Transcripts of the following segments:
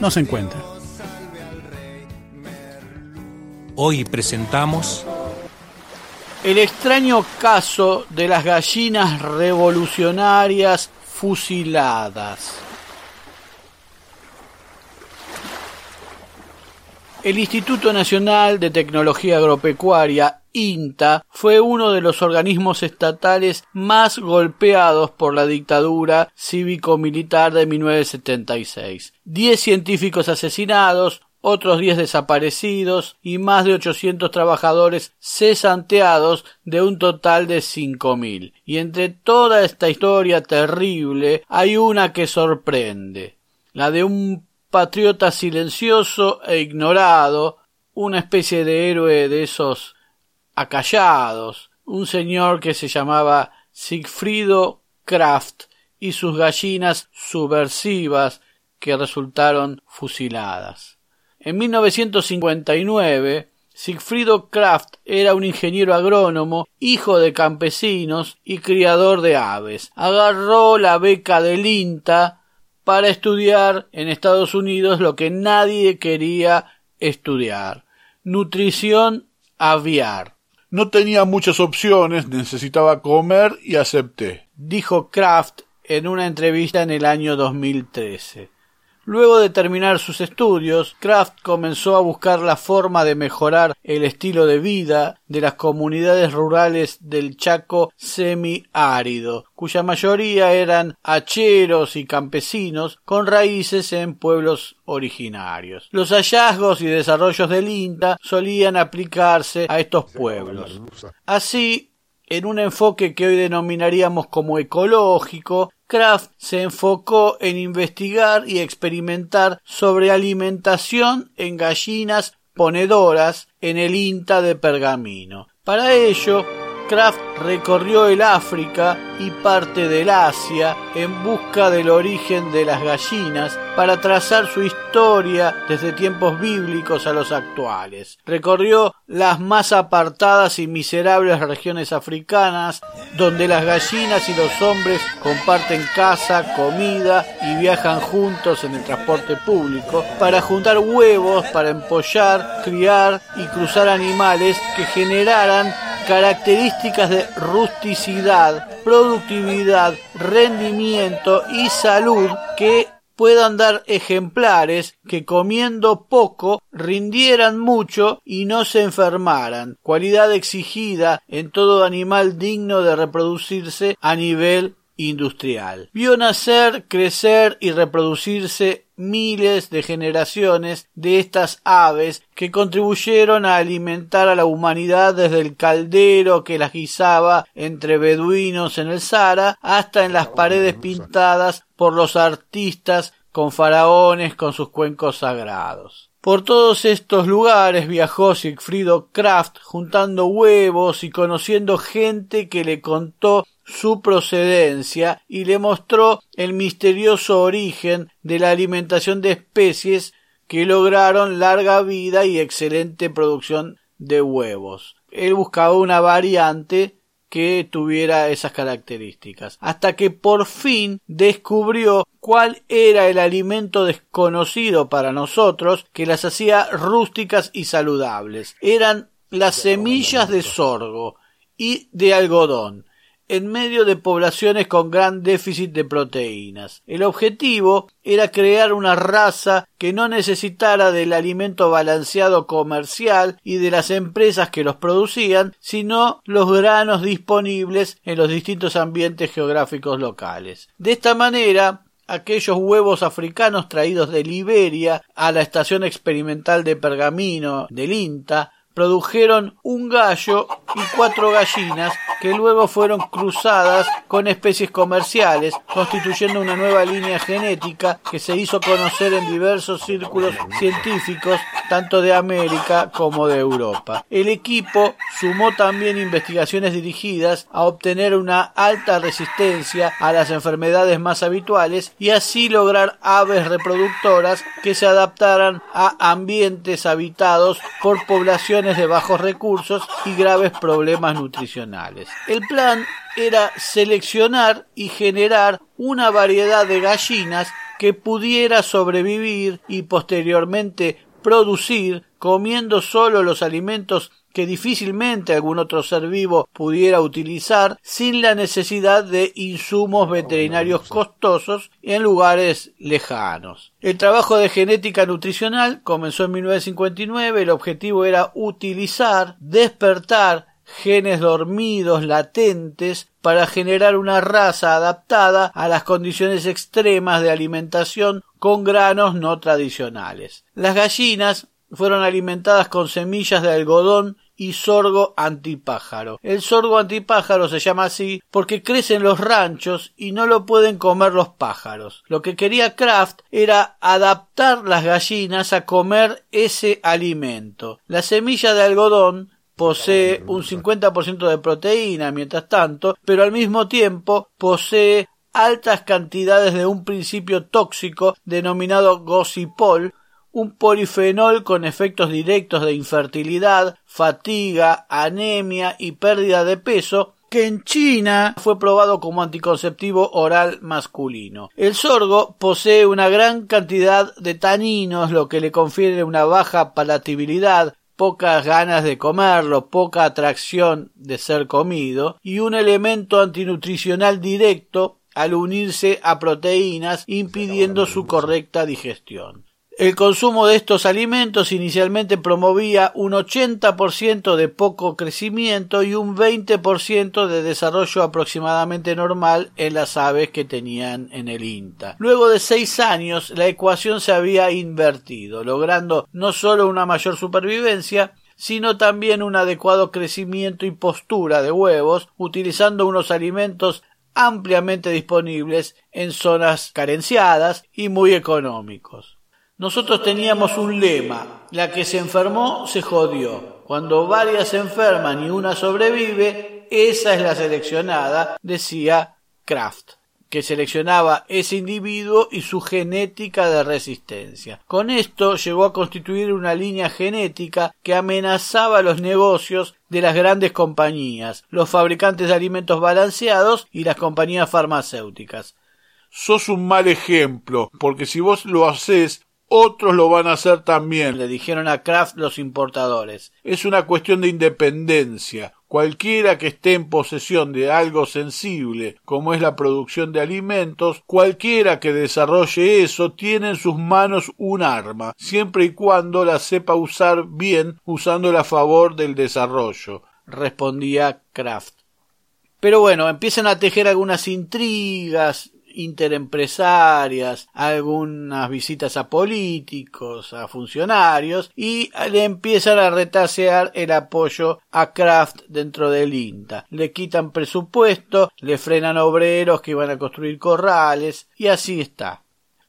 no se encuentra. Hoy presentamos El extraño caso de las gallinas revolucionarias fusiladas. El Instituto Nacional de Tecnología Agropecuaria, INTA, fue uno de los organismos estatales más golpeados por la dictadura cívico-militar de 1976. Diez científicos asesinados, otros 10 desaparecidos y más de 800 trabajadores cesanteados de un total de 5.000. Y entre toda esta historia terrible hay una que sorprende, la de un patriota silencioso e ignorado, una especie de héroe de esos acallados, un señor que se llamaba Sigfrido Kraft y sus gallinas subversivas que resultaron fusiladas. En 1959, Sigfrido Kraft era un ingeniero agrónomo, hijo de campesinos y criador de aves. Agarró la beca del INTA para estudiar en Estados Unidos lo que nadie quería estudiar. Nutrición aviar. No tenía muchas opciones, necesitaba comer y acepté, dijo Kraft en una entrevista en el año 2013. Luego de terminar sus estudios, Kraft comenzó a buscar la forma de mejorar el estilo de vida de las comunidades rurales del Chaco semiárido, cuya mayoría eran hacheros y campesinos con raíces en pueblos originarios. Los hallazgos y desarrollos del INTA solían aplicarse a estos pueblos. Así, en un enfoque que hoy denominaríamos como ecológico, Kraft se enfocó en investigar y experimentar sobre alimentación en gallinas ponedoras en el INTA de Pergamino. Para ello, Kraft recorrió el África y parte del Asia en busca del origen de las gallinas para trazar su historia desde tiempos bíblicos a los actuales. Recorrió las más apartadas y miserables regiones africanas donde las gallinas y los hombres comparten casa, comida y viajan juntos en el transporte público para juntar huevos para empollar, criar y cruzar animales que generaran características de rusticidad, productividad, rendimiento y salud que puedan dar ejemplares que comiendo poco rindieran mucho y no se enfermaran, cualidad exigida en todo animal digno de reproducirse a nivel industrial. Vio nacer, crecer y reproducirse miles de generaciones de estas aves que contribuyeron a alimentar a la humanidad desde el caldero que las guisaba entre beduinos en el Sahara hasta en las paredes pintadas por los artistas con faraones con sus cuencos sagrados. Por todos estos lugares viajó Sigfrido Kraft juntando huevos y conociendo gente que le contó su procedencia y le mostró el misterioso origen de la alimentación de especies que lograron larga vida y excelente producción de huevos. Él buscaba una variante que tuviera esas características, hasta que por fin descubrió cuál era el alimento desconocido para nosotros que las hacía rústicas y saludables. Eran las semillas de sorgo y de algodón en medio de poblaciones con gran déficit de proteínas. El objetivo era crear una raza que no necesitara del alimento balanceado comercial y de las empresas que los producían, sino los granos disponibles en los distintos ambientes geográficos locales. De esta manera, aquellos huevos africanos traídos de Liberia a la estación experimental de Pergamino del INTA produjeron un gallo y cuatro gallinas que luego fueron cruzadas con especies comerciales, constituyendo una nueva línea genética que se hizo conocer en diversos círculos científicos, tanto de América como de Europa. El equipo sumó también investigaciones dirigidas a obtener una alta resistencia a las enfermedades más habituales y así lograr aves reproductoras que se adaptaran a ambientes habitados por poblaciones de bajos recursos y graves problemas nutricionales. El plan era seleccionar y generar una variedad de gallinas que pudiera sobrevivir y posteriormente producir comiendo solo los alimentos que difícilmente algún otro ser vivo pudiera utilizar sin la necesidad de insumos veterinarios costosos en lugares lejanos. El trabajo de genética nutricional comenzó en 1959. El objetivo era utilizar, despertar genes dormidos latentes para generar una raza adaptada a las condiciones extremas de alimentación con granos no tradicionales. Las gallinas fueron alimentadas con semillas de algodón y sorgo antipájaro. El sorgo antipájaro se llama así porque crece en los ranchos y no lo pueden comer los pájaros. Lo que quería Kraft era adaptar las gallinas a comer ese alimento. La semilla de algodón posee un 50% de proteína mientras tanto, pero al mismo tiempo posee altas cantidades de un principio tóxico denominado gosipol un polifenol con efectos directos de infertilidad, fatiga, anemia y pérdida de peso, que en China fue probado como anticonceptivo oral masculino. El sorgo posee una gran cantidad de taninos, lo que le confiere una baja palatabilidad, pocas ganas de comerlo, poca atracción de ser comido, y un elemento antinutricional directo al unirse a proteínas impidiendo su correcta digestión. El consumo de estos alimentos inicialmente promovía un 80% de poco crecimiento y un 20% de desarrollo aproximadamente normal en las aves que tenían en el INTA. Luego de seis años, la ecuación se había invertido, logrando no solo una mayor supervivencia, sino también un adecuado crecimiento y postura de huevos, utilizando unos alimentos ampliamente disponibles en zonas carenciadas y muy económicos. Nosotros teníamos un lema, la que se enfermó se jodió. Cuando varias se enferman y una sobrevive, esa es la seleccionada, decía Kraft que seleccionaba ese individuo y su genética de resistencia. Con esto llegó a constituir una línea genética que amenazaba los negocios de las grandes compañías, los fabricantes de alimentos balanceados y las compañías farmacéuticas. Sos un mal ejemplo, porque si vos lo haces, otros lo van a hacer también, le dijeron a Kraft los importadores. Es una cuestión de independencia. Cualquiera que esté en posesión de algo sensible, como es la producción de alimentos, cualquiera que desarrolle eso tiene en sus manos un arma, siempre y cuando la sepa usar bien, usándola a favor del desarrollo, respondía Kraft. Pero bueno, empiezan a tejer algunas intrigas, interempresarias, algunas visitas a políticos, a funcionarios y le empiezan a retasear el apoyo a Kraft dentro del INTA. Le quitan presupuesto, le frenan obreros que iban a construir corrales y así está.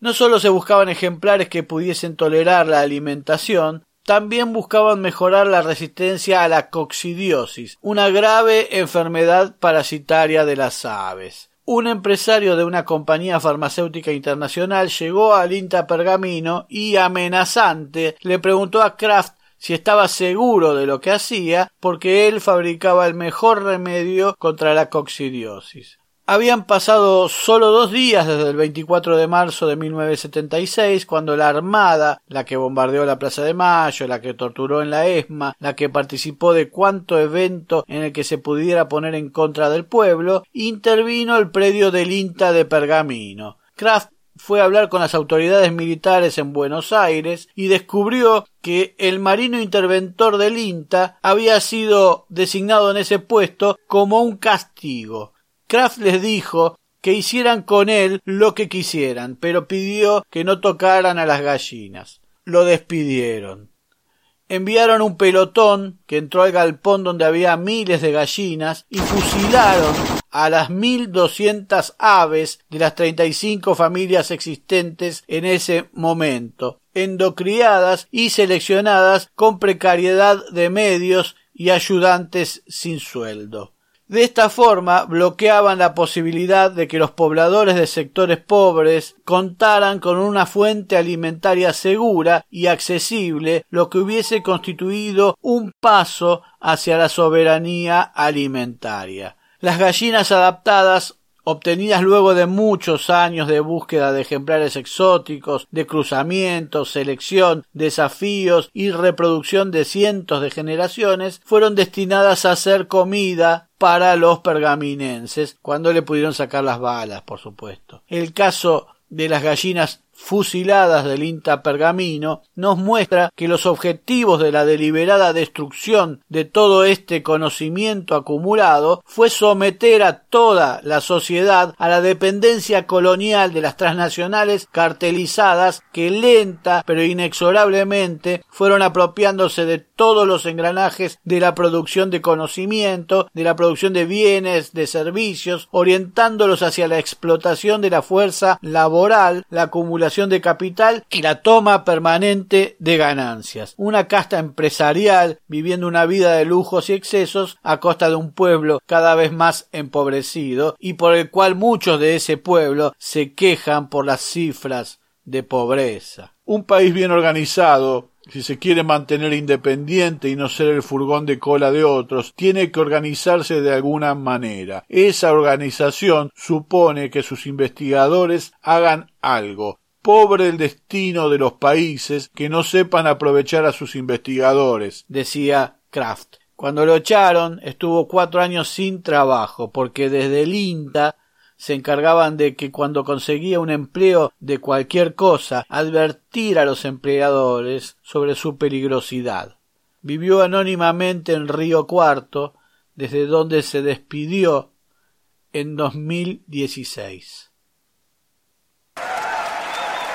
No solo se buscaban ejemplares que pudiesen tolerar la alimentación, también buscaban mejorar la resistencia a la coccidiosis, una grave enfermedad parasitaria de las aves. Un empresario de una compañía farmacéutica internacional llegó al INTA Pergamino y amenazante le preguntó a Kraft si estaba seguro de lo que hacía porque él fabricaba el mejor remedio contra la coccidiosis. Habían pasado solo dos días desde el 24 de marzo de 1976, cuando la Armada, la que bombardeó la Plaza de Mayo, la que torturó en la ESMA, la que participó de cuanto evento en el que se pudiera poner en contra del pueblo, intervino el predio del INTA de Pergamino. Kraft fue a hablar con las autoridades militares en Buenos Aires y descubrió que el marino interventor del INTA había sido designado en ese puesto como un castigo Kraft les dijo que hicieran con él lo que quisieran, pero pidió que no tocaran a las gallinas. Lo despidieron. Enviaron un pelotón que entró al galpón donde había miles de gallinas y fusilaron a las mil doscientas aves de las treinta y cinco familias existentes en ese momento, endocriadas y seleccionadas con precariedad de medios y ayudantes sin sueldo. De esta forma bloqueaban la posibilidad de que los pobladores de sectores pobres contaran con una fuente alimentaria segura y accesible, lo que hubiese constituido un paso hacia la soberanía alimentaria. Las gallinas adaptadas obtenidas luego de muchos años de búsqueda de ejemplares exóticos, de cruzamientos, selección, desafíos y reproducción de cientos de generaciones, fueron destinadas a ser comida para los pergaminenses, cuando le pudieron sacar las balas, por supuesto. El caso de las gallinas fusiladas del INTA Pergamino nos muestra que los objetivos de la deliberada destrucción de todo este conocimiento acumulado fue someter a toda la sociedad a la dependencia colonial de las transnacionales cartelizadas que lenta pero inexorablemente fueron apropiándose de todos los engranajes de la producción de conocimiento, de la producción de bienes, de servicios, orientándolos hacia la explotación de la fuerza laboral, la acumulación de capital y la toma permanente de ganancias. Una casta empresarial viviendo una vida de lujos y excesos a costa de un pueblo cada vez más empobrecido y por el cual muchos de ese pueblo se quejan por las cifras de pobreza. Un país bien organizado si se quiere mantener independiente y no ser el furgón de cola de otros, tiene que organizarse de alguna manera. Esa organización supone que sus investigadores hagan algo, Pobre el destino de los países que no sepan aprovechar a sus investigadores, decía Kraft. Cuando lo echaron, estuvo cuatro años sin trabajo, porque desde el INTA se encargaban de que cuando conseguía un empleo de cualquier cosa, advertir a los empleadores sobre su peligrosidad. Vivió anónimamente en Río Cuarto, desde donde se despidió en 2016.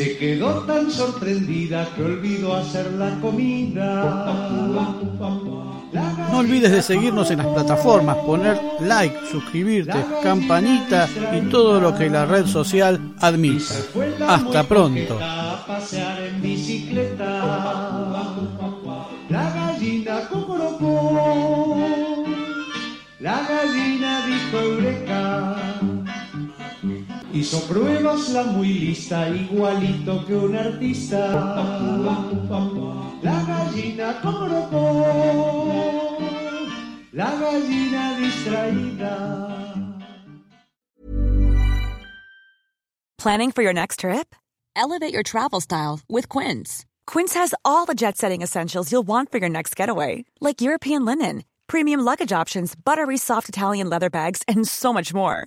Se quedó tan sorprendida que olvidó hacer la comida. No olvides de seguirnos en las plataformas, poner like, suscribirte, campanita y todo lo que la red social admita. Hasta pronto. La gallina cocorocó. La gallina dijo eureka. Hizo pruebas la muy lista, igualito que un artista. La gallina cocorocó. La gallina distraída. Planning for your next trip? Elevate your travel style with Quince. Quince has all the jet setting essentials you'll want for your next getaway, like European linen, premium luggage options, buttery soft Italian leather bags, and so much more.